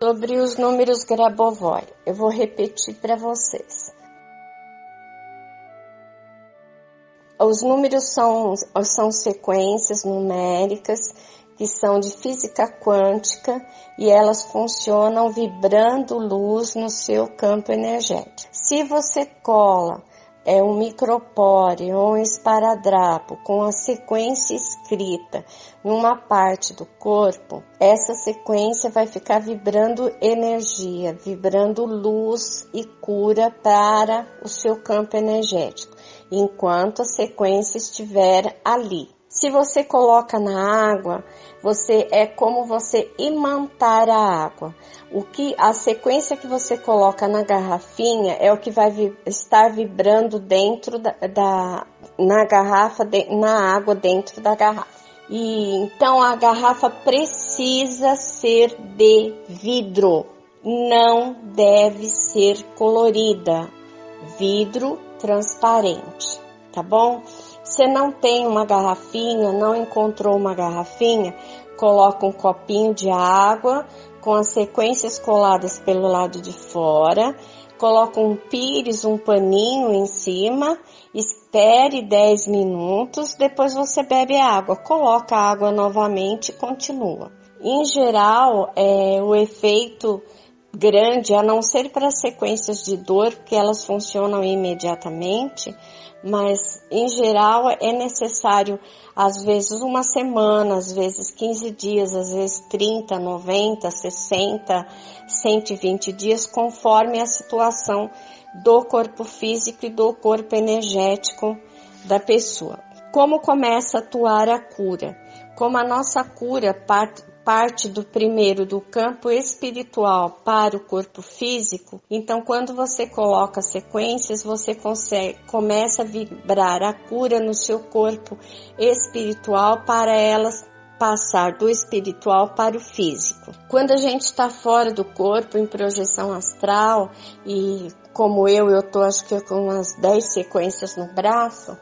Sobre os números Grabovoi, eu vou repetir para vocês. Os números são, são sequências numéricas que são de física quântica e elas funcionam vibrando luz no seu campo energético. Se você cola é um micropore ou um esparadrapo com a sequência escrita numa parte do corpo, essa sequência vai ficar vibrando energia, vibrando luz e cura para o seu campo energético, enquanto a sequência estiver ali. Se você coloca na água, você é como você imantar a água. O que a sequência que você coloca na garrafinha é o que vai vi, estar vibrando dentro da, da na garrafa, de, na água dentro da garrafa. E então a garrafa precisa ser de vidro, não deve ser colorida. Vidro transparente, tá bom? Você não tem uma garrafinha, não encontrou uma garrafinha, coloca um copinho de água com as sequências coladas pelo lado de fora, coloca um pires, um paninho em cima, espere 10 minutos, depois você bebe a água, coloca a água novamente e continua. Em geral, é, o efeito grande, a não ser para sequências de dor, que elas funcionam imediatamente, mas em geral é necessário às vezes uma semana, às vezes 15 dias, às vezes 30, 90, 60, 120 dias, conforme a situação do corpo físico e do corpo energético da pessoa. Como começa a atuar a cura? Como a nossa cura parte, do primeiro do campo espiritual para o corpo físico, então quando você coloca sequências, você consegue, começa a vibrar a cura no seu corpo espiritual para elas passar do espiritual para o físico. Quando a gente está fora do corpo, em projeção astral, e como eu, eu tô acho que com umas 10 sequências no braço,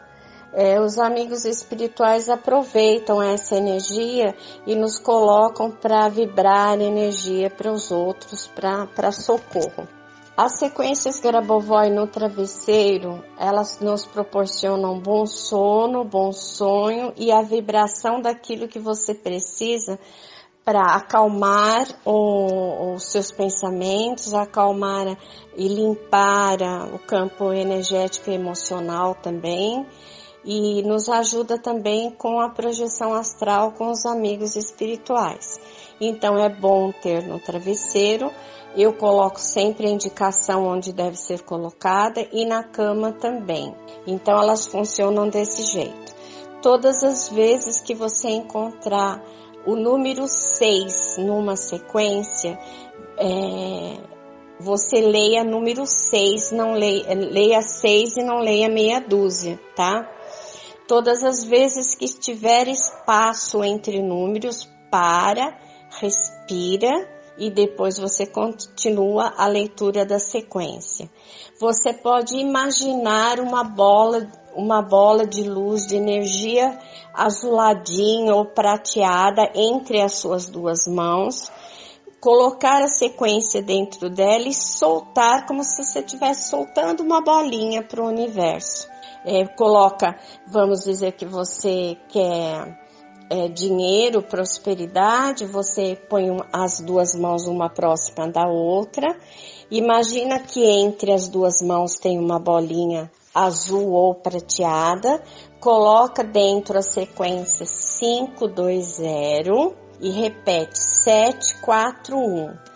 é, os amigos espirituais aproveitam essa energia e nos colocam para vibrar energia para os outros, para socorro. As sequências Grabovoi no travesseiro, elas nos proporcionam bom sono, bom sonho e a vibração daquilo que você precisa para acalmar os seus pensamentos, acalmar e limpar o campo energético e emocional também e nos ajuda também com a projeção astral com os amigos espirituais. Então é bom ter no travesseiro. Eu coloco sempre a indicação onde deve ser colocada e na cama também. Então elas funcionam desse jeito. Todas as vezes que você encontrar o número 6 numa sequência, é, você leia número 6, não leia, leia 6 e não leia meia dúzia, tá? Todas as vezes que estiver espaço entre números, para, respira e depois você continua a leitura da sequência. Você pode imaginar uma bola, uma bola de luz de energia azuladinha ou prateada entre as suas duas mãos, colocar a sequência dentro dela e soltar como se você estivesse soltando uma bolinha para o universo é, coloca, vamos dizer que você quer é, dinheiro, prosperidade, você põe as duas mãos uma próxima da outra. Imagina que entre as duas mãos tem uma bolinha azul ou prateada, coloca dentro a sequência 520 e repete 741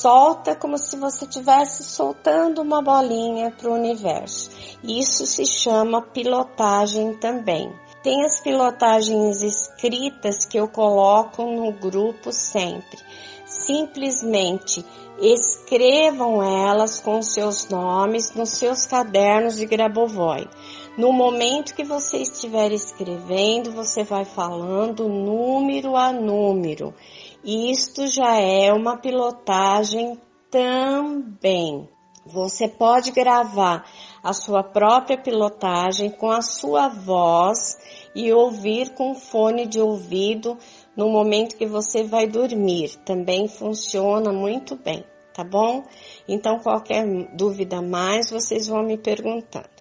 solta como se você estivesse soltando uma bolinha para o universo. Isso se chama pilotagem também. Tem as pilotagens escritas que eu coloco no grupo sempre. Simplesmente escrevam elas com seus nomes nos seus cadernos de Grabovoi. No momento que você estiver escrevendo, você vai falando número a número isto já é uma pilotagem também. Você pode gravar a sua própria pilotagem com a sua voz e ouvir com fone de ouvido no momento que você vai dormir. Também funciona muito bem, tá bom? Então, qualquer dúvida mais, vocês vão me perguntando.